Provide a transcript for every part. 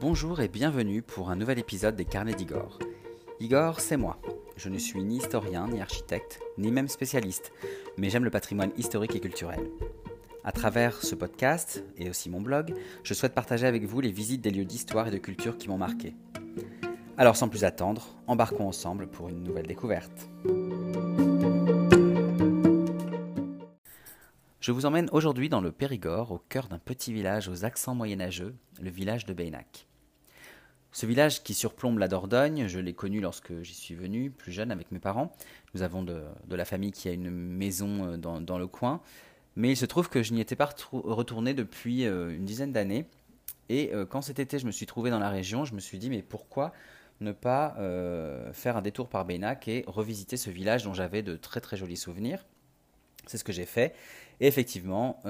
Bonjour et bienvenue pour un nouvel épisode des Carnets d'Igor. Igor, c'est moi. Je ne suis ni historien, ni architecte, ni même spécialiste, mais j'aime le patrimoine historique et culturel. À travers ce podcast, et aussi mon blog, je souhaite partager avec vous les visites des lieux d'histoire et de culture qui m'ont marqué. Alors sans plus attendre, embarquons ensemble pour une nouvelle découverte. Je vous emmène aujourd'hui dans le Périgord, au cœur d'un petit village aux accents moyenâgeux, le village de Beynac. Ce village qui surplombe la Dordogne, je l'ai connu lorsque j'y suis venu, plus jeune, avec mes parents. Nous avons de, la famille qui a une maison euh, dans, le coin. Mais il se trouve que je n'y étais pas retourné depuis euh, une dizaine d'années. Et euh, quand cet été je me suis trouvé dans la région, je me suis dit mais pourquoi ne pas faire un détour par Beynac et revisiter ce village dont j'avais de très très jolis souvenirs? C'est ce que j'ai fait. Et effectivement,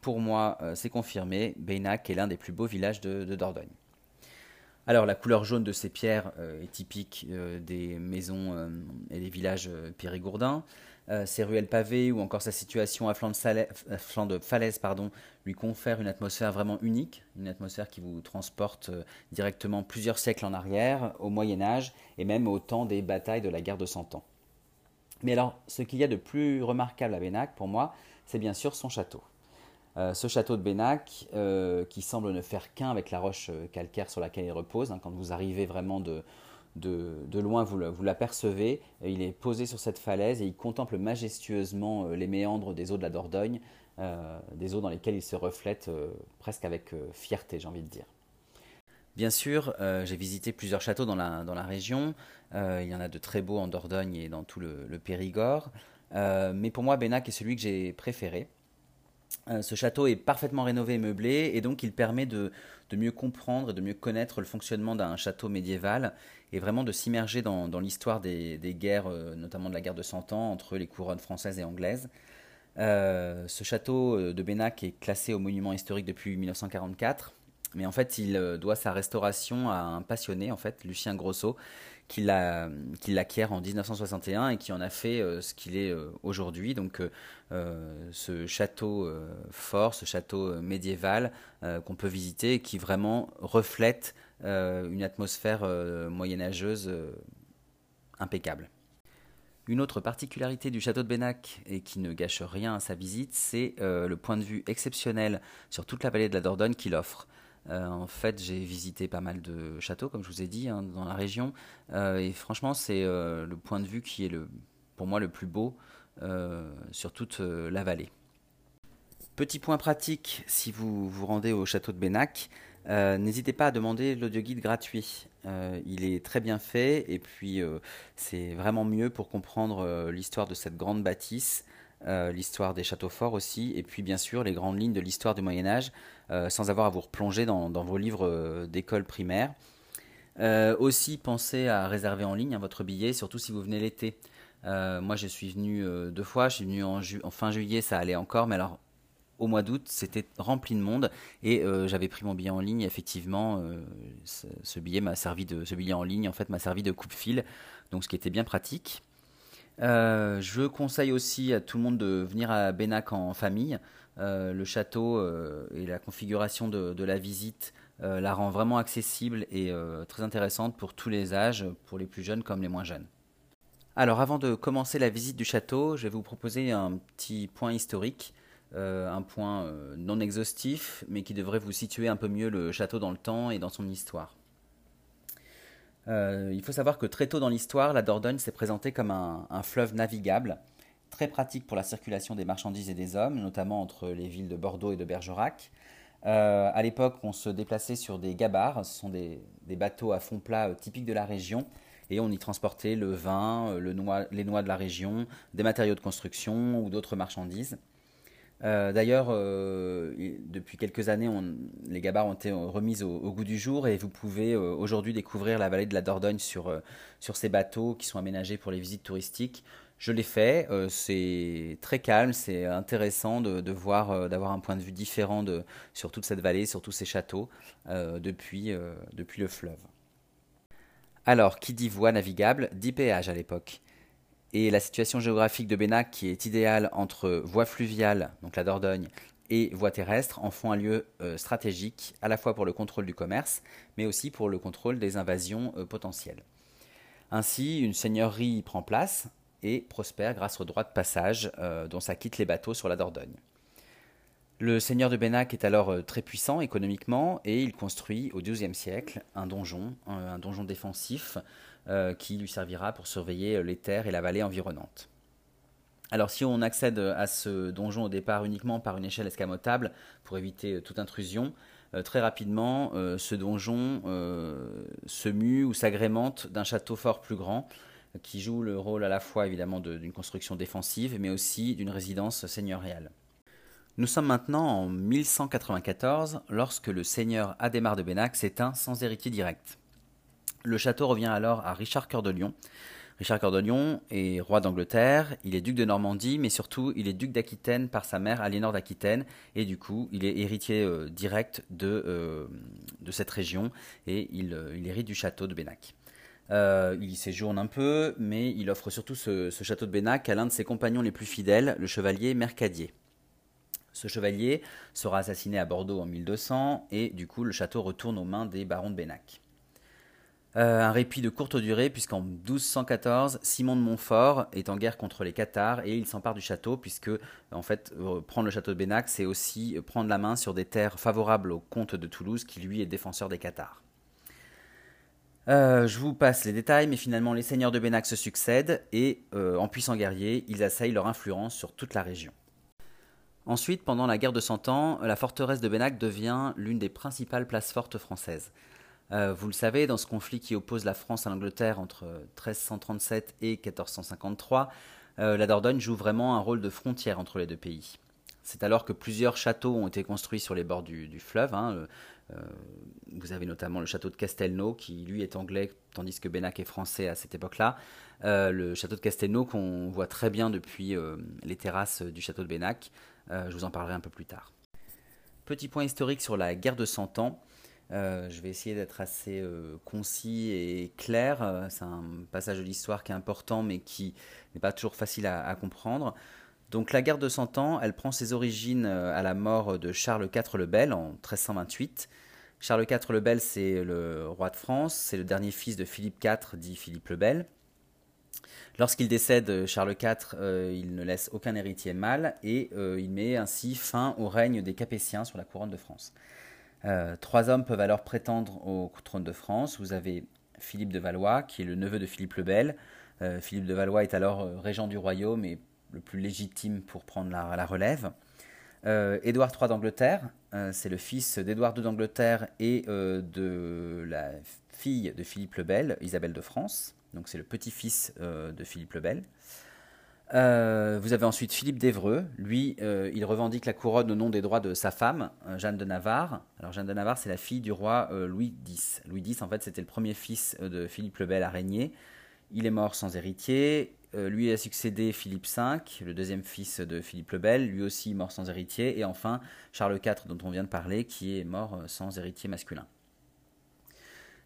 pour moi, c'est confirmé, Beynac est l'un des plus beaux villages de Dordogne. Alors la couleur jaune de ces pierres euh, est typique euh, des maisons euh, et des villages périgourdins. ses ruelles pavées ou encore sa situation à flanc de, falaise lui confère une atmosphère vraiment unique, une atmosphère qui vous transporte directement plusieurs siècles en arrière, au Moyen Âge et même au temps des batailles de la guerre de Cent Ans. Mais alors, ce qu'il y a de plus remarquable à Bénac pour moi, c'est bien sûr son château. Euh, ce château de Bénac, euh, qui semble ne faire qu'un avec la roche euh, calcaire sur laquelle il repose, hein, quand vous arrivez vraiment de, loin, vous l'apercevez, il est posé sur cette falaise et il contemple majestueusement les méandres des eaux de la Dordogne, des eaux dans lesquelles il se reflète presque avec fierté, j'ai envie de dire. Bien sûr, j'ai visité plusieurs châteaux dans la, région, il y en a de très beaux en Dordogne et dans tout le, le Périgord, mais pour moi, Bénac est celui que j'ai préféré. Euh, ce château est parfaitement rénové et meublé et donc il permet de, mieux comprendre et de mieux connaître le fonctionnement d'un château médiéval et vraiment de s'immerger dans, l'histoire des, guerres, euh, notamment de la guerre de Cent Ans entre les couronnes françaises et anglaises. Euh, ce château de Bénac est classé au monument historique depuis 1944, mais en fait il doit sa restauration à un passionné, en fait, Lucien Grosso, qui l'acquiert en 1961 et qui en a fait euh, ce qu'il est euh, aujourd'hui. Donc euh, ce château fort, ce château médiéval qu'on peut visiter et qui vraiment reflète une atmosphère moyenâgeuse impeccable. Une autre particularité du château de Bénac, et qui ne gâche rien à sa visite, c'est le point de vue exceptionnel sur toute la vallée de la Dordogne qu'il offre. Euh, en fait, j'ai visité pas mal de châteaux, comme je vous ai dit, hein, dans la région. Euh, et franchement, c'est euh, le point de vue qui est le, pour moi le plus beau sur toute la vallée. Petit point pratique, si vous vous rendez au château de Bénac, n'hésitez pas à demander l'audioguide gratuit. il est très bien fait et puis c'est vraiment mieux pour comprendre l'histoire de cette grande bâtisse l'histoire des châteaux forts aussi, et puis bien sûr les grandes lignes de l'histoire du Moyen Âge, sans avoir à vous replonger dans, vos livres euh, d'école primaire. aussi, pensez à réserver en ligne hein, votre billet, surtout si vous venez l'été. moi, je suis venu deux fois, je suis venu en, fin juillet, ça allait encore, mais alors au mois d'août, c'était rempli de monde et j'avais pris mon billet en ligne. Effectivement, ce, billet m'a servi de, ce billet en ligne en fait m'a servi de coupe-fil, donc ce qui était bien pratique. Euh, je conseille aussi à tout le monde de venir à Bénac en famille. Euh, le château euh, et la configuration de, la visite la rend vraiment accessible et très intéressante pour tous les âges, pour les plus jeunes comme les moins jeunes. Alors avant de commencer la visite du château, je vais vous proposer un petit point historique, un point non exhaustif, mais qui devrait vous situer un peu mieux le château dans le temps et dans son histoire. Euh, il faut savoir que très tôt dans l'histoire, la Dordogne s'est présentée comme un, fleuve navigable, très pratique pour la circulation des marchandises et des hommes, notamment entre les villes de Bordeaux et de Bergerac. Euh, à l'époque, on se déplaçait sur des gabarres, ce sont des, bateaux à fond plat euh, typiques de la région, et on y transportait le vin, les noix de la région, des matériaux de construction ou d'autres marchandises. Euh, d'ailleurs, euh, depuis quelques années, les gabarres ont été remises au, goût du jour et vous pouvez euh, aujourd'hui découvrir la vallée de la Dordogne sur ces bateaux qui sont aménagés pour les visites touristiques. Je l'ai fait, c'est très calme, c'est intéressant de, voir, d'avoir un point de vue différent sur toute cette vallée, sur tous ces châteaux depuis, depuis le fleuve. Alors, qui dit voie navigable dit péage à l'époque et la situation géographique de Bénac qui est idéale entre voie fluviale, donc la Dordogne, et voies terrestres en font un lieu stratégique à la fois pour le contrôle du commerce, mais aussi pour le contrôle des invasions potentielles. Ainsi, une seigneurie prend place et prospère grâce aux droits de passage dont s'acquittent les bateaux sur la Dordogne. Le seigneur de Bénac est alors euh, très puissant économiquement et il construit au XIIe siècle un donjon, un, donjon défensif euh, qui lui servira pour surveiller euh, les terres et la vallée environnante. Alors si on accède à ce donjon au départ uniquement par une échelle escamotable pour éviter toute intrusion, très rapidement ce donjon se mue ou s'agrémente d'un château fort plus grand qui joue le rôle à la fois évidemment d'une construction défensive mais aussi d'une résidence seigneuriale. Nous sommes maintenant en 1194 lorsque le seigneur Adhémar de Bénac s'éteint sans héritier direct. Le château revient alors à Richard Cœur de Lion. Richard Cœur de Lion est roi d'Angleterre, il est duc de Normandie, mais surtout il est duc d'Aquitaine par sa mère Aliénor d'Aquitaine, et du coup il est héritier euh, direct de, euh, de, cette région, et il, euh, hérite du château de Bénac. Il y séjourne un peu, mais il offre surtout ce, ce château de Bénac à l'un de ses compagnons les plus fidèles, le chevalier Mercadier. Ce chevalier sera assassiné à Bordeaux en 1200 et du coup le château retourne aux mains des barons de Bénac. Euh, un répit de courte durée puisqu'en 1214, Simon de Montfort est en guerre contre les Cathares et il s'empare du château puisque en fait euh, prendre le château de Bénac c'est aussi prendre la main sur des terres favorables au comte de Toulouse qui lui est défenseur des Cathares. Euh, je vous passe les détails, mais finalement les seigneurs de Bénac se succèdent et, en puissants guerriers, ils assaillent leur influence sur toute la région. Ensuite, pendant la guerre de Cent Ans, la forteresse de Bénac devient l'une des principales places fortes françaises. Euh, vous le savez, dans ce conflit qui oppose la France à l'Angleterre entre 1337 et 1453, euh, la Dordogne joue vraiment un rôle de frontière entre les deux pays. C'est alors que plusieurs châteaux ont été construits sur les bords du, fleuve. Hein. Euh, vous avez notamment le château de Castelnau, qui lui est anglais, tandis que Bénac est français à cette époque-là. le château de Castelnau qu'on voit très bien depuis les terrasses du château de Bénac. Euh, je vous en parlerai un peu plus tard. Petit point historique sur la guerre de Cent Ans. Euh, je vais essayer d'être assez euh, concis et clair. C'est un passage de l'histoire qui est important, mais qui n'est pas toujours facile à, comprendre. Donc la guerre de Cent Ans, elle prend ses origines à la mort de Charles IV le Bel en 1328. Charles IV le Bel, c'est le roi de France, c'est le dernier fils de Philippe IV, dit Philippe le Bel. Lorsqu'il décède, euh, Charles IV, euh, il ne laisse aucun héritier mâle et euh, il met ainsi fin au règne des Capétiens sur la couronne de France. trois hommes peuvent alors prétendre au trône de France. Vous avez Philippe de Valois, qui est le neveu de Philippe le Bel. Philippe de Valois est alors régent du royaume et le plus légitime pour prendre la, relève. Édouard III d'Angleterre, c'est le fils d'Édouard II d'Angleterre et de la fille de Philippe le Bel, Isabelle de France donc c'est le petit-fils euh, de Philippe le Bel. Euh, vous avez ensuite Philippe d'Evreux. Lui, euh, il revendique la couronne au nom des droits de sa femme, Jeanne de Navarre. Alors Jeanne de Navarre, c'est la fille du roi Louis X. Louis X, en fait, c'était le premier fils de Philippe le Bel à régner. Il est mort sans héritier. Lui a succédé Philippe V, le deuxième fils de Philippe le Bel, lui aussi mort sans héritier. Et enfin, Charles IV, dont on vient de parler, qui est mort sans héritier masculin.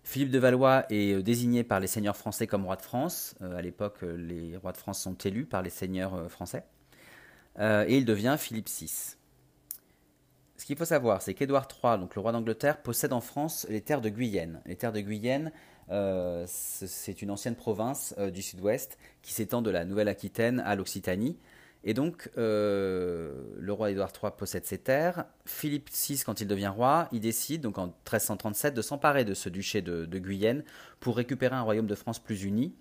Philippe de Valois est euh, désigné par les seigneurs français comme roi de France. Euh, à l'époque, euh, les rois de France sont élus par les seigneurs français. et il devient Philippe VI. Ce qu'il faut savoir, c'est qu'Édouard III, donc le roi d'Angleterre, possède en France les terres de Guyenne. Les terres de Guyenne, c'est une ancienne province du sud-ouest qui s'étend de la Nouvelle-Aquitaine à l'Occitanie. Et donc, euh, le roi Édouard III possède ces terres. Philippe VI, quand il devient roi, il décide, donc en 1337, de s'emparer de ce duché de, Guyenne pour récupérer un royaume de France plus uni.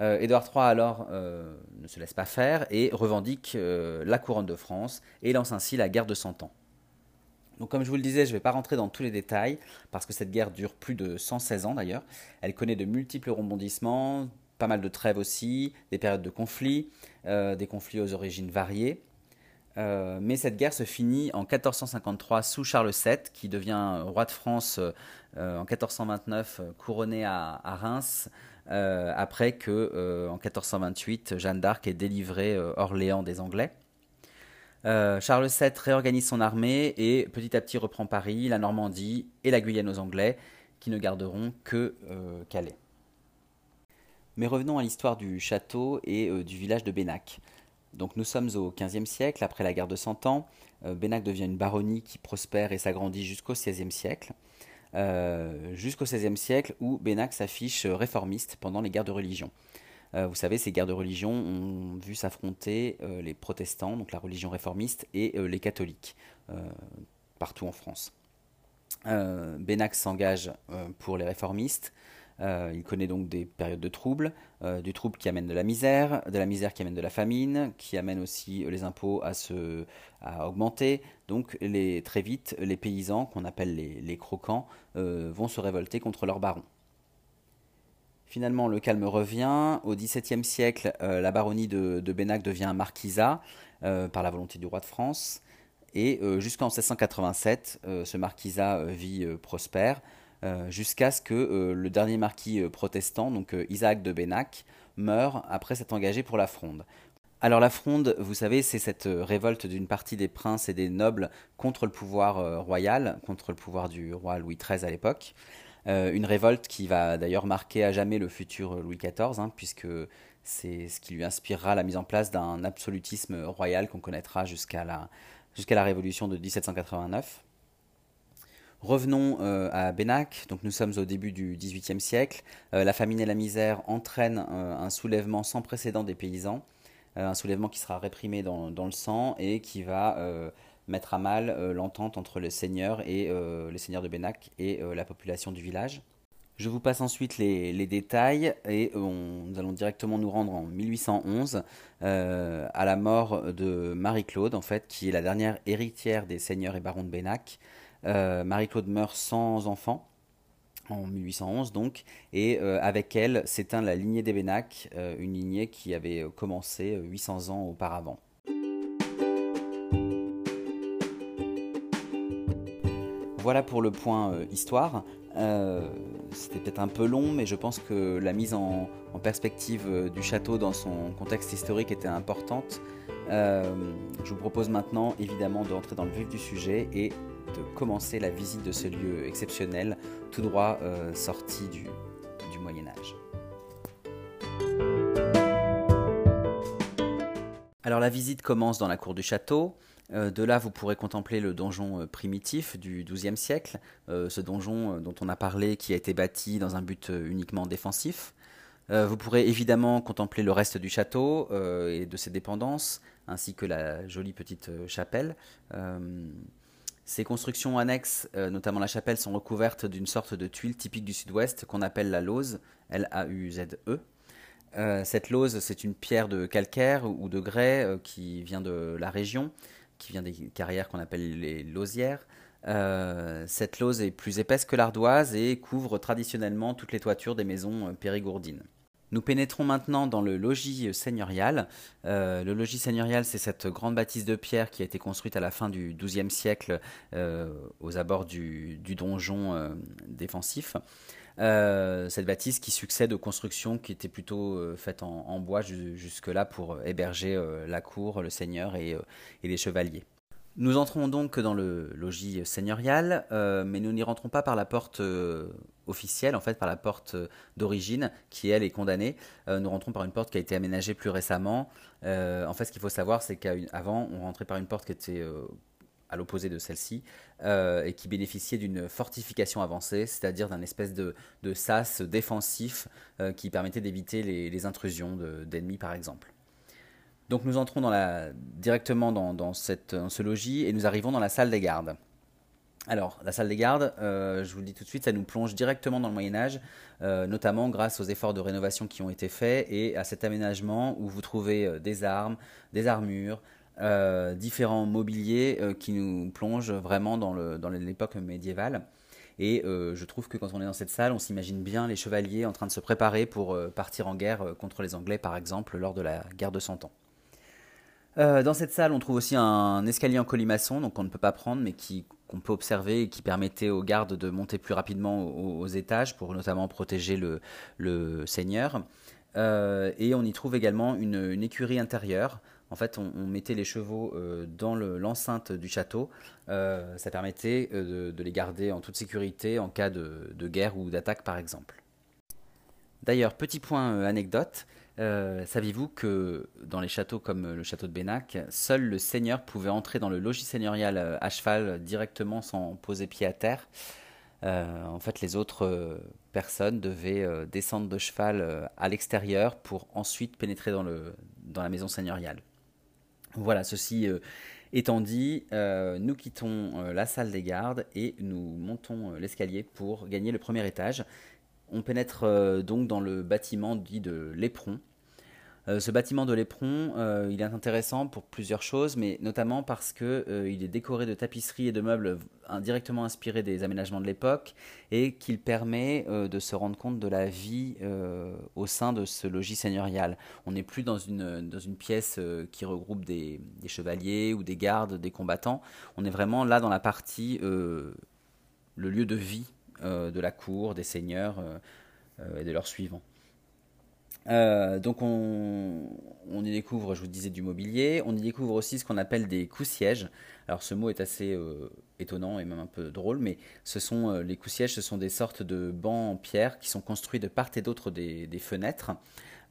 Euh, Édouard III, alors, euh, ne se laisse pas faire et revendique la couronne de France et lance ainsi la guerre de Cent Ans. Donc, comme je vous le disais, je ne vais pas rentrer dans tous les détails parce que cette guerre dure plus de 116 ans d'ailleurs. Elle connaît de multiples rebondissements, pas mal de trêves aussi, des périodes de conflits, euh, des conflits aux origines variées. Euh, mais cette guerre se finit en 1453 sous Charles VII, qui devient roi de France euh, en 1429, couronné à, Reims, après que en 1428 Jeanne d'Arc ait délivré Orléans des Anglais. Charles VII réorganise son armée et petit à petit reprend Paris, la Normandie et la Guyane aux Anglais, qui ne garderont que Calais. Mais revenons à l'histoire du château et euh, du village de Bénac. Donc nous sommes au XVe siècle, après la guerre de Cent Ans. Bénac devient une baronnie qui prospère et s'agrandit jusqu'au XVIe siècle. jusqu'au XVIe siècle où Bénac s'affiche réformiste pendant les guerres de religion. Vous savez, ces guerres de religion ont vu s'affronter les protestants, donc la religion réformiste, et les catholiques, partout en France. Bénac s'engage pour les réformistes, euh, il connaît donc des périodes de troubles, euh, du trouble qui amène de la misère, de la misère qui amène de la famine, qui amène aussi les impôts à, se, à augmenter. Donc les, très vite, les paysans, qu'on appelle les, croquants, euh, vont se révolter contre leurs barons. Finalement, le calme revient. Au XVIIe siècle, la baronnie de, Bénac devient marquisat par la volonté du roi de France. Et jusqu'en 1687, ce marquisat vit prospère. Euh, jusqu'à ce que euh, le dernier marquis euh, protestant, donc Isaac de Bénac, meure après s'être engagé pour la Fronde. Alors la Fronde, vous savez, c'est cette révolte d'une partie des princes et des nobles contre le pouvoir royal, contre le pouvoir du roi Louis XIII à l'époque. Une révolte qui va d'ailleurs marquer à jamais le futur Louis XIV, hein, puisque c'est ce qui lui inspirera la mise en place d'un absolutisme royal qu'on connaîtra jusqu'à la, jusqu'à la Révolution de 1789. Revenons euh, à Bénac, donc nous sommes au début du XVIIIe siècle. Euh, la famine et la misère entraînent euh, un soulèvement sans précédent des paysans, un soulèvement qui sera réprimé dans, le sang et qui va mettre à mal l'entente entre les seigneurs et les seigneurs de Bénac et la population du village. Je vous passe ensuite les, détails et nous allons directement nous rendre en 1811 à la mort de Marie-Claude, en fait, qui est la dernière héritière des seigneurs et barons de Bénac. Euh, Marie-Claude meurt sans enfant en 1811 donc, et euh, avec elle s'éteint la lignée des Bénac, euh, une lignée qui avait commencé 800 ans auparavant. Voilà pour le point histoire. C'était peut-être un peu long, mais je pense que la mise en, perspective du château dans son contexte historique était importante. je vous propose maintenant évidemment d'entrer dans le vif du sujet et de commencer la visite de ce lieu exceptionnel, tout droit euh, sorti du, Moyen Âge. Alors la visite commence dans la cour du château. Euh, de là, vous pourrez contempler le donjon euh, primitif du XIIe siècle, ce donjon dont on a parlé qui a été bâti dans un but uniquement défensif. vous pourrez évidemment contempler le reste du château et de ses dépendances, ainsi que la jolie petite chapelle. Ces constructions annexes, euh, notamment la chapelle, sont recouvertes d'une sorte de tuile typique du sud-ouest qu'on appelle la lauze, L-A-U-Z-E. Euh, cette lauze, c'est une pierre de calcaire ou de grès euh, qui vient de la région, qui vient des carrières qu'on appelle les lausières. cette lauze est plus épaisse que l'ardoise et couvre traditionnellement toutes les toitures des maisons périgourdines. Nous pénétrons maintenant dans le logis seigneurial. Euh, le logis seigneurial, c'est cette grande bâtisse de pierre qui a été construite à la fin du XIIe siècle euh, aux abords du, donjon euh, cette bâtisse qui succède aux constructions qui étaient plutôt faites en, bois jusque-là pour héberger la cour, le seigneur et les chevaliers. Nous entrons donc dans le logis seigneurial, euh, mais nous n'y rentrons pas par la porte euh, officielle, en fait par la porte euh, d'origine, qui elle est condamnée. nous rentrons par une porte qui a été aménagée plus récemment. en fait, ce qu'il faut savoir, c'est qu'avant, on rentrait par une porte qui était à l'opposé de celle-ci, et qui bénéficiait d'une fortification avancée, c'est-à-dire d'un espèce de, sas défensif qui permettait d'éviter les, intrusions d'ennemis, par exemple. Donc nous entrons directement dans, ce logis et nous arrivons dans la salle des gardes. Alors, la salle des gardes, euh, je vous le dis tout de suite, ça nous plonge directement dans le Moyen Âge, euh, notamment grâce aux efforts de rénovation qui ont été faits et à cet aménagement où vous trouvez euh, des armes, des armures, différents mobiliers qui nous plongent vraiment dans l'époque médiévale. Et je trouve que quand on est dans cette salle, on s'imagine bien les chevaliers en train de se préparer pour partir en guerre contre les Anglais, par exemple, lors de la guerre de Cent Ans. Euh, dans cette salle, on trouve aussi un escalier en colimaçon, donc on ne peut pas prendre, mais qu'on peut observer et qui permettait aux gardes de monter plus rapidement aux, étages pour notamment protéger le, seigneur. Euh, et on y trouve également une, écurie intérieure. En fait, on, mettait les chevaux euh, dans l'enceinte du château. ça permettait de, les garder en toute sécurité en cas de guerre ou d'attaque, par exemple. D'ailleurs, petit point anecdote, Euh, saviez-vous que dans les châteaux comme le château de Bénac, seul le seigneur pouvait entrer dans le logis seigneurial euh, à cheval directement sans poser pied à terre? Euh, En fait, les autres personnes devaient descendre de cheval à l'extérieur pour ensuite pénétrer dans la maison seigneuriale. Voilà, ceci étant dit, nous quittons la salle des gardes et nous montons l'escalier pour gagner le premier étage. On pénètre euh, donc dans le bâtiment dit de l'éperon. Euh, ce bâtiment de l'éperon, euh, il est intéressant pour plusieurs choses, mais notamment parce qu'il est décoré de tapisseries et de meubles directement inspirés des aménagements de l'époque et qu'il permet de se rendre compte de la vie au sein de ce logis seigneurial. On n'est plus dans une, pièce qui regroupe des, chevaliers ou des gardes, des combattants. On est vraiment là dans la partie, le lieu de vie euh, de la cour, des seigneurs euh, euh, et de leurs suivants. Donc on, y découvre, je vous disais, du mobilier. On y découvre aussi ce qu'on appelle des coups-sièges. Alors ce mot est assez étonnant et même un peu drôle, mais ce sont les coups-sièges, ce sont des sortes de bancs en pierre qui sont construits de part et d'autre des, fenêtres.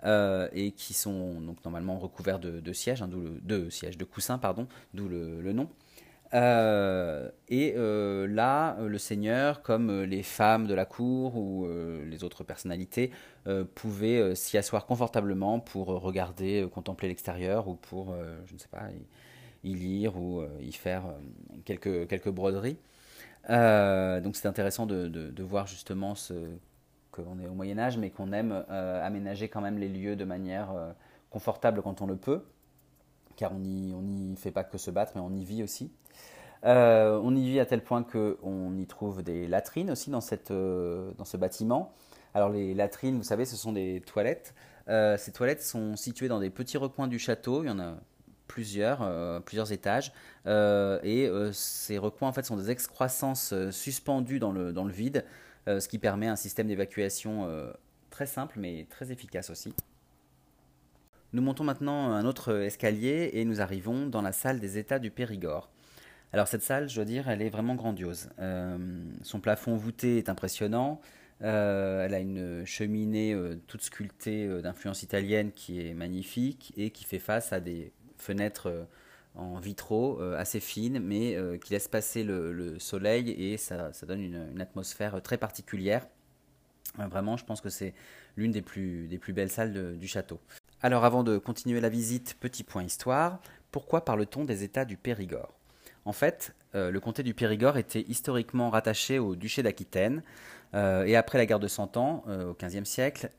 et qui sont donc normalement recouverts de, sièges, hein, de sièges, de coussins, pardon, d'où le, nom. Euh, et euh, là, euh, le Seigneur, comme les femmes de la cour ou les autres personnalités, pouvaient s'y asseoir confortablement pour regarder, contempler l'extérieur ou pour, je ne sais pas, y, lire ou y faire quelques, quelques broderies. donc c'est intéressant de, de, voir justement ce, qu'on est au Moyen Âge, mais qu'on aime aménager quand même les lieux de manière confortable quand on le peut, car on n'y on y fait pas que se battre, mais on y vit aussi. Euh, on y vit à tel point qu'on y trouve des latrines aussi dans, cette, euh, dans ce bâtiment. Alors les latrines, vous savez, ce sont des toilettes. Euh, ces toilettes sont situées dans des petits recoins du château. Il y en a plusieurs, plusieurs étages. et ces recoins, en fait, sont des excroissances suspendues dans le, dans le vide, ce qui permet un système d'évacuation très simple mais très efficace aussi. Nous montons maintenant un autre escalier et nous arrivons dans la salle des états du Périgord. Alors cette salle, je dois dire, elle est vraiment grandiose. Euh, son plafond voûté est impressionnant. Euh, elle a une cheminée euh, toute sculptée d'influence italienne qui est magnifique et qui fait face à des fenêtres en vitraux assez fines mais qui laissent passer le, soleil et ça, donne une, atmosphère très particulière. vraiment, je pense que c'est l'une des plus, des plus belles salles du château. Alors avant de continuer la visite, petit point histoire. Pourquoi parle-t-on des États du Périgord? En fait, euh, le comté du Périgord était historiquement rattaché au duché d'Aquitaine. Euh, et après la guerre de Cent Ans, euh, au XVe siècle,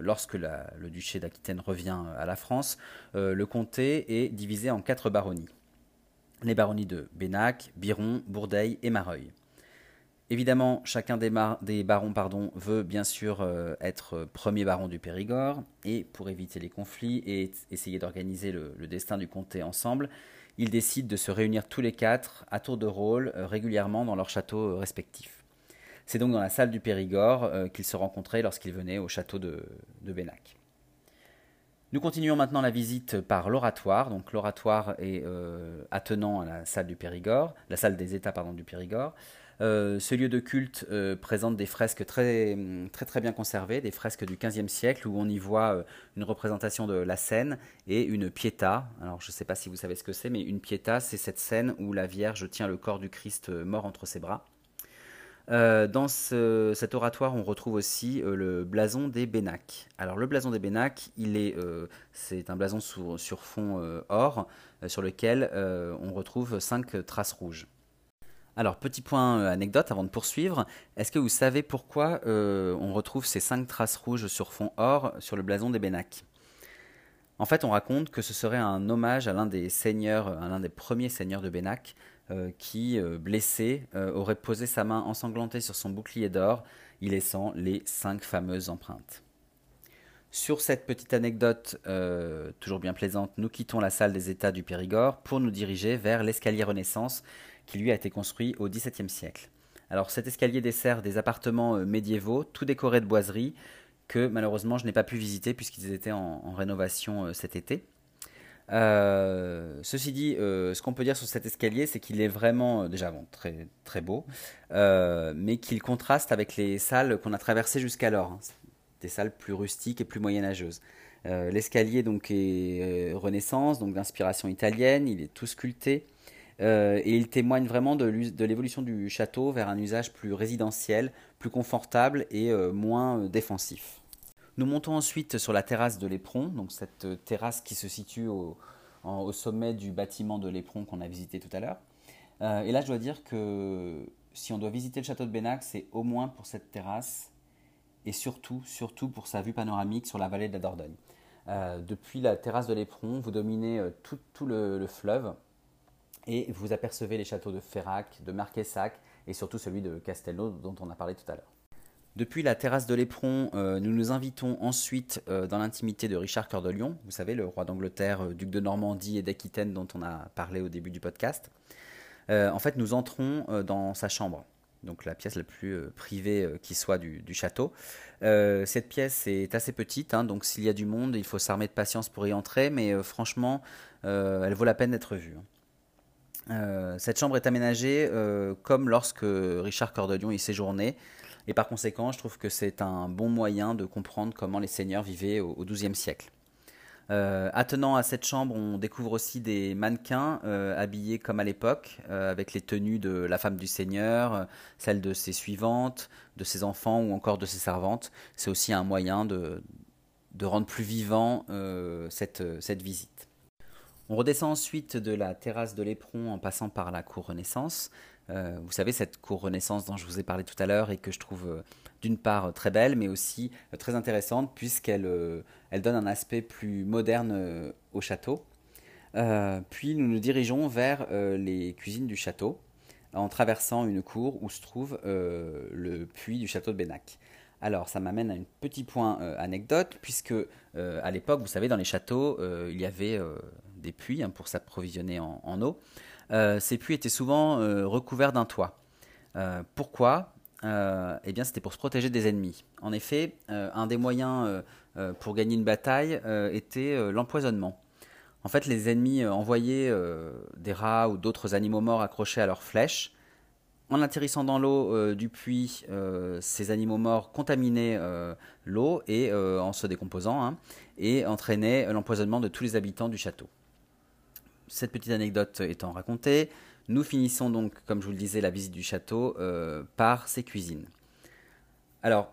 lorsque le duché d'Aquitaine revient à la France, le comté est divisé en quatre baronnies. Les baronnies de Bénac, Biron, Bourdeil et Mareuil. Évidemment, chacun des, barons veut bien sûr être premier baron du Périgord, et pour éviter les conflits et essayer d'organiser le, destin du comté ensemble, ils décident de se réunir tous les quatre, à tour de rôle, euh, régulièrement dans leurs châteaux euh, respectifs. C'est donc dans la salle du Périgord euh, qu'ils se rencontraient lorsqu'ils venaient au château de, Bénac. Nous continuons maintenant la visite par l'oratoire. Donc l'oratoire est attenant à la salle du Périgord, la salle des États du Périgord. Euh, ce lieu de culte euh, présente des fresques très, très très bien conservées, des fresques du XVe siècle où on y voit euh, une représentation de la scène et une pietà. Alors je ne sais pas si vous savez ce que c'est, mais une pietà, c'est cette scène où la Vierge tient le corps du Christ mort entre ses bras. dans cet oratoire, on retrouve aussi le blason des Bénac. Alors le blason des Bénac, il est, c'est un blason sur, sur fond or, sur lequel on retrouve cinq traces rouges. Alors, petit point euh, anecdote avant de poursuivre. Est-ce que vous savez pourquoi euh, on retrouve ces cinq traces rouges sur fond or sur le blason des Bénac En fait, on raconte que ce serait un hommage à l'un des seigneurs, à l'un des premiers seigneurs de Bénac, euh, qui, blessé, aurait posé sa main ensanglantée sur son bouclier d'or, y laissant les cinq fameuses empreintes. Sur cette petite anecdote toujours bien plaisante, nous quittons la salle des États du Périgord pour nous diriger vers l'escalier Renaissance qui lui a été construit au XVIIe siècle. Alors cet escalier dessert des appartements euh, médiévaux, tout décorés de boiseries, que malheureusement je n'ai pas pu visiter puisqu'ils étaient en, rénovation euh, cet été. Euh, ceci dit, ce qu'on peut dire sur cet escalier, c'est qu'il est vraiment déjà bon, très, beau, mais qu'il contraste avec les salles qu'on a traversées jusqu'alors, hein. des salles plus rustiques et plus moyenâgeuses. L'escalier donc est Renaissance, donc d'inspiration italienne, il est tout sculpté. Et il témoigne vraiment de l'évolution du château vers un usage plus résidentiel, plus confortable et moins défensif. Nous montons ensuite sur la terrasse de l'Éperon, donc cette terrasse qui se situe au, sommet du bâtiment de l'Éperon qu'on a visité tout à l'heure. Euh, et là, je dois dire que si on doit visiter le château de Bénac, c'est au moins pour cette terrasse et surtout, surtout pour sa vue panoramique sur la vallée de la Dordogne. Euh, depuis la terrasse de l'Éperon, vous dominez euh, tout, le, fleuve et vous apercevez les châteaux de Ferrac, de Marquessac et surtout celui de Castelnau dont on a parlé tout à l'heure. Depuis la terrasse de l'Éperon, nous nous invitons ensuite dans l'intimité de Richard Cœur de Lion, vous savez, le roi d'Angleterre, duc de Normandie et d'Aquitaine dont on a parlé au début du podcast. Euh, en fait, nous entrons euh, dans sa chambre, donc la pièce la plus euh, privée qui soit du, château. cette pièce est assez petite, hein, donc s'il y a du monde, il faut s'armer de patience pour y entrer, mais franchement, elle vaut la peine d'être vue. Hein. Cette chambre est aménagée comme lorsque Richard Cœur de Lion y séjournait, et par conséquent, je trouve que c'est un bon moyen de comprendre comment les seigneurs vivaient au XIIe siècle. Euh, attenant à cette chambre, on découvre aussi des mannequins euh, habillés comme à l'époque, euh, avec les tenues de la femme du Seigneur, celles de ses suivantes, de ses enfants ou encore de ses servantes. C'est aussi un moyen de, rendre plus vivant cette visite. On redescend ensuite de la terrasse de l'Éperon en passant par la cour Renaissance. vous savez, cette cour Renaissance dont je vous ai parlé tout à l'heure et que je trouve d'une part très belle, mais aussi très intéressante puisqu'elle elle donne un aspect plus moderne euh, au château. Euh, puis nous nous dirigeons vers euh, les cuisines du château en traversant une cour où se trouve le puits du château de Bénac. Alors ça m'amène à un petit point anecdote puisque à l'époque, vous savez, dans les châteaux, il y avait des puits hein, pour s'approvisionner en, eau. ces puits étaient souvent recouverts d'un toit. pourquoi? Eh bien, c'était pour se protéger des ennemis. En effet, un des moyens euh, pour gagner une bataille euh, était euh, l'empoisonnement. En fait, les ennemis envoyaient des rats ou d'autres animaux morts accrochés à leurs flèches. En atterrissant dans l'eau du puits, ces animaux morts contaminaient l'eau et en se décomposant hein, et entraînaient l'empoisonnement de tous les habitants du château. Cette petite anecdote étant racontée, nous finissons donc, comme je vous le disais, la visite du château par ses cuisines. Alors,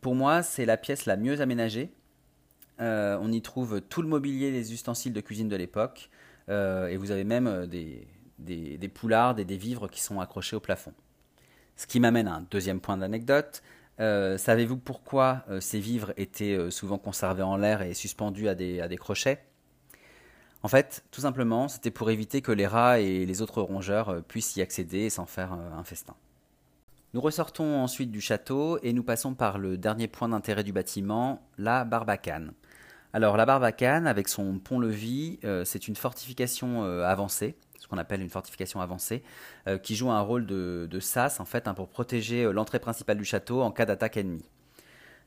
pour moi, c'est la pièce la mieux aménagée. Euh, on y trouve tout le mobilier, les ustensiles de cuisine de l'époque. Euh, et vous avez même euh, des, des, poulardes et des vivres qui sont accrochés au plafond. Ce qui m'amène à un deuxième point d'anecdote. Savez-vous pourquoi ces vivres étaient souvent conservés en l'air et suspendus des, à des crochets? En fait, tout simplement, c'était pour éviter que les rats et les autres rongeurs puissent y accéder s'en faire un festin. Nous ressortons ensuite du château et nous passons par le dernier point d'intérêt du bâtiment, la Barbacane. Alors la Barbacane, avec son pont-levis, euh, c'est une fortification euh, avancée, ce qu'on appelle une fortification avancée, euh, qui joue un rôle de, sas en fait hein, pour protéger l'entrée principale du château en cas d'attaque ennemie.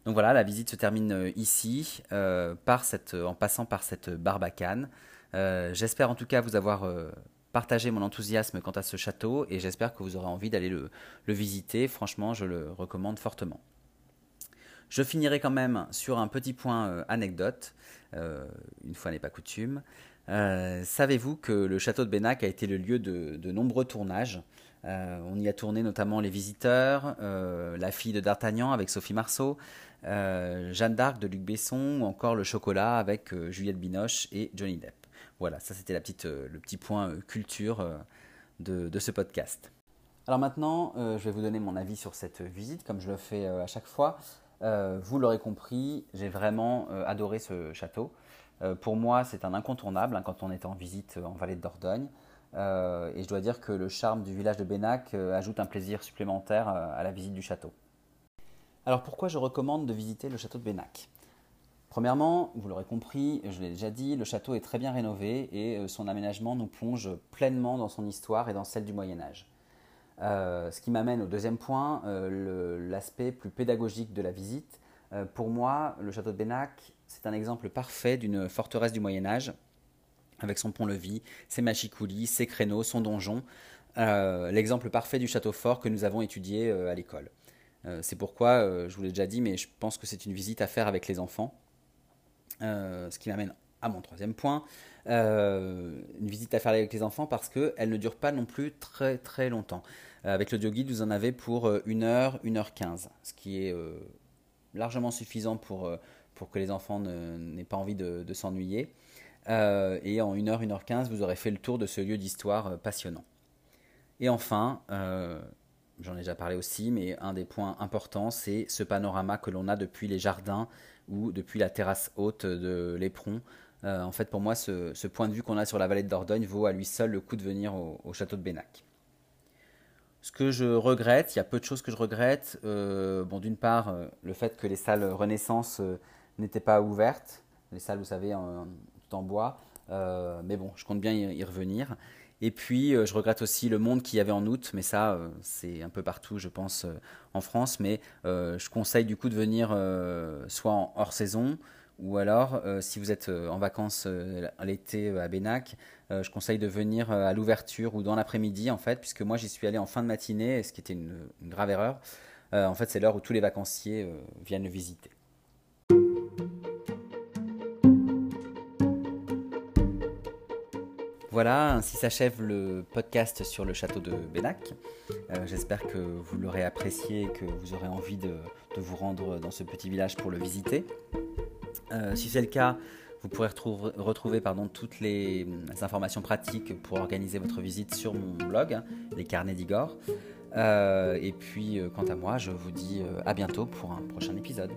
Donc voilà, la visite se termine ici, en passant par cette Barbacane. J'espère en tout cas vous avoir partager mon enthousiasme quant à ce château et j'espère que vous aurez envie d'aller le, visiter. Franchement, je le recommande fortement. Je finirai quand même sur un petit point euh, anecdote, euh, une fois n'est pas coutume. Euh, savez-vous que le château de Bénac a été le lieu de, nombreux tournages? On y a tourné notamment Les Visiteurs, La fille de D'Artagnan avec Sophie Marceau, Jeanne d'Arc de Luc Besson ou encore Le Chocolat avec Juliette Binoche et Johnny Depp. Voilà, ça c'était euh, le petit point euh, culture euh, de, ce podcast. Alors maintenant, je vais vous donner mon avis sur cette visite, comme je le fais à chaque fois. vous l'aurez compris, j'ai vraiment adoré ce château. pour moi, c'est un incontournable hein, quand on est en visite en vallée de Dordogne. et je dois dire que le charme du village de Bénac ajoute un plaisir supplémentaire à la visite du château. Alors pourquoi je recommande de visiter le château de Bénac? Premièrement, vous l'aurez compris, je l'ai déjà dit, le château est très bien rénové et euh, son aménagement nous plonge pleinement dans son histoire et dans celle du Moyen Âge. Euh, ce qui m'amène au deuxième point, euh, l'aspect plus pédagogique de la visite. pour moi, le château de Bénac, c'est un exemple parfait d'une forteresse du Moyen Âge, avec son pont-levis, ses machicoulis, ses créneaux, son donjon, l'exemple parfait du château fort que nous avons étudié à l'école. c'est pourquoi, je vous l'ai déjà dit, mais je pense que c'est une visite à faire avec les enfants. Ce qui m'amène à mon troisième point, une visite à faire avec les enfants parce qu'elle ne dure pas non plus très très longtemps. avec l'audio guide, vous en avez pour 1 heure, 1 heure 15, ce qui est largement suffisant pour, pour que les enfants n'aient pas envie de, s'ennuyer. et en 1 heure, 1 heure 15, vous aurez fait le tour de ce lieu d'histoire passionnant. Et enfin, j'en ai déjà parlé aussi, mais un des points importants, c'est ce panorama que l'on a depuis les jardins ou depuis la terrasse haute de l'Éperon. Euh, en fait, pour moi, ce, point de vue qu'on a sur la vallée de Dordogne vaut à lui seul le coup de venir au, château de Bénac. Ce que je regrette, il y a peu de choses que je regrette. Euh, bon, d'une part, euh, le fait que les salles Renaissance n'étaient pas ouvertes, les salles, vous savez, en, tout en bois. mais bon, je compte bien y revenir. Et puis, euh, je regrette aussi le monde qu'il y avait en août, mais ça, euh, c'est un peu partout, je pense, euh, en France. Mais je conseille du coup de venir soit en hors saison, ou alors, si vous êtes en vacances l'été à Bénac, je conseille de venir à l'ouverture ou dans l'après-midi, en fait, puisque moi, j'y suis allé en fin de matinée, ce qui était une, une grave erreur. en fait, c'est l'heure où tous les vacanciers viennent le visiter. Voilà, ainsi s'achève le podcast sur le château de Bénac. Euh, j'espère que vous l'aurez apprécié et que vous aurez envie de, vous rendre dans ce petit village pour le visiter. Euh, si c'est le cas, vous pourrez retrouver, toutes les, informations pratiques pour organiser votre visite sur mon blog, les carnets d'Igor. Euh, et puis, quant à moi, je vous dis à bientôt pour un prochain épisode.